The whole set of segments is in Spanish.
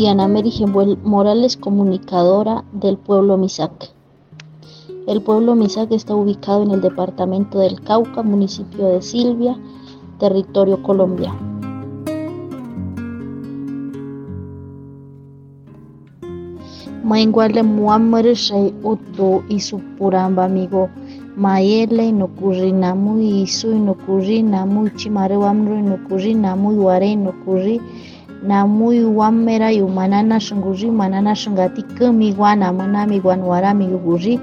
Diana Merigembuel Morales, comunicadora del pueblo Misac. El pueblo Misac está ubicado en el departamento del Cauca, municipio de Silvia, territorio Colombia. Maingwale muamere shay utu isupuramba amigo mayele nokuri namu isu nokuri namu chimare wamro nokuri namu ware nokuri namuy wamerayu manana shunkurri manana shunkatikunmi guanamunami guanuwarami yukurri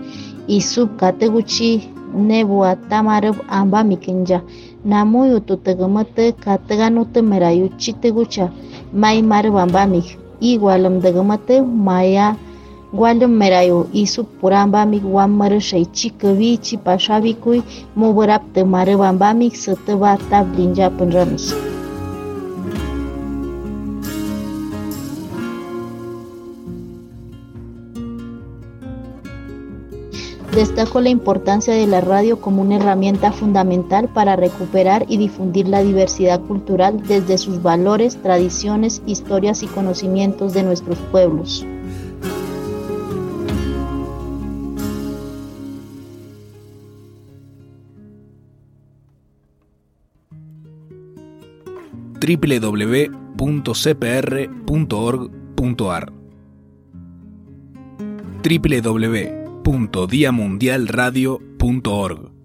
y subkatukuchi nebuatamarup ambami kinlla namuyu tutukumutu katuganutu merayuchi tukucha maymarup ambami igualum tukumutu maya Gualum merayo y supurambami guamaru shaychikavi chipashavikuy muburapte marubambami sutuba tablinllapanramis Destaco la importancia de la radio como una herramienta fundamental para recuperar y difundir la diversidad cultural desde sus valores, tradiciones, historias y conocimientos de nuestros pueblos. www.cpr.org.ar www www.diamundialradio.org